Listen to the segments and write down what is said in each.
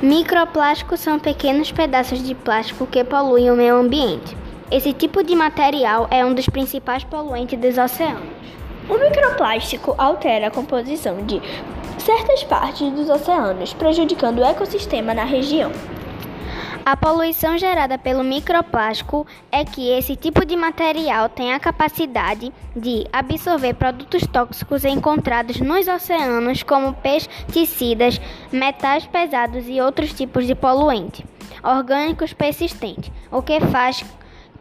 Microplásticos são pequenos pedaços de plástico que poluem o meio ambiente. Esse tipo de material é um dos principais poluentes dos oceanos. O microplástico altera a composição de certas partes dos oceanos, prejudicando o ecossistema na região. A poluição gerada pelo microplástico é que esse tipo de material tem a capacidade de absorver produtos tóxicos encontrados nos oceanos, como pesticidas, metais pesados e outros tipos de poluente orgânicos persistentes, o que faz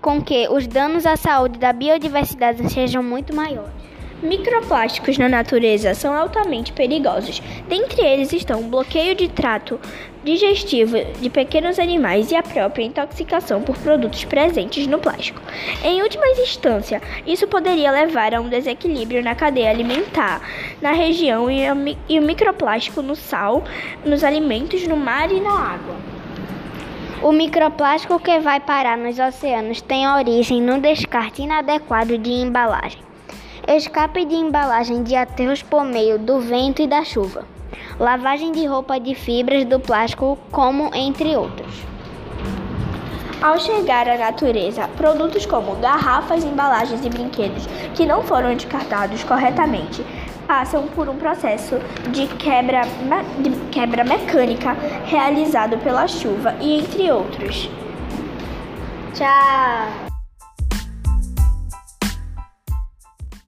com que os danos à saúde da biodiversidade sejam muito maiores. Microplásticos na natureza são altamente perigosos. Dentre eles estão o bloqueio de trato digestivo de pequenos animais e a própria intoxicação por produtos presentes no plástico. Em última instância, isso poderia levar a um desequilíbrio na cadeia alimentar na região e o microplástico no sal, nos alimentos, no mar e na água. O microplástico que vai parar nos oceanos tem origem no descarte inadequado de embalagem escape de embalagem de aterros por meio do vento e da chuva, lavagem de roupa de fibras do plástico, como entre outros. Ao chegar à natureza, produtos como garrafas, embalagens e brinquedos que não foram descartados corretamente passam por um processo de quebra, de quebra mecânica realizado pela chuva e entre outros. Tchau!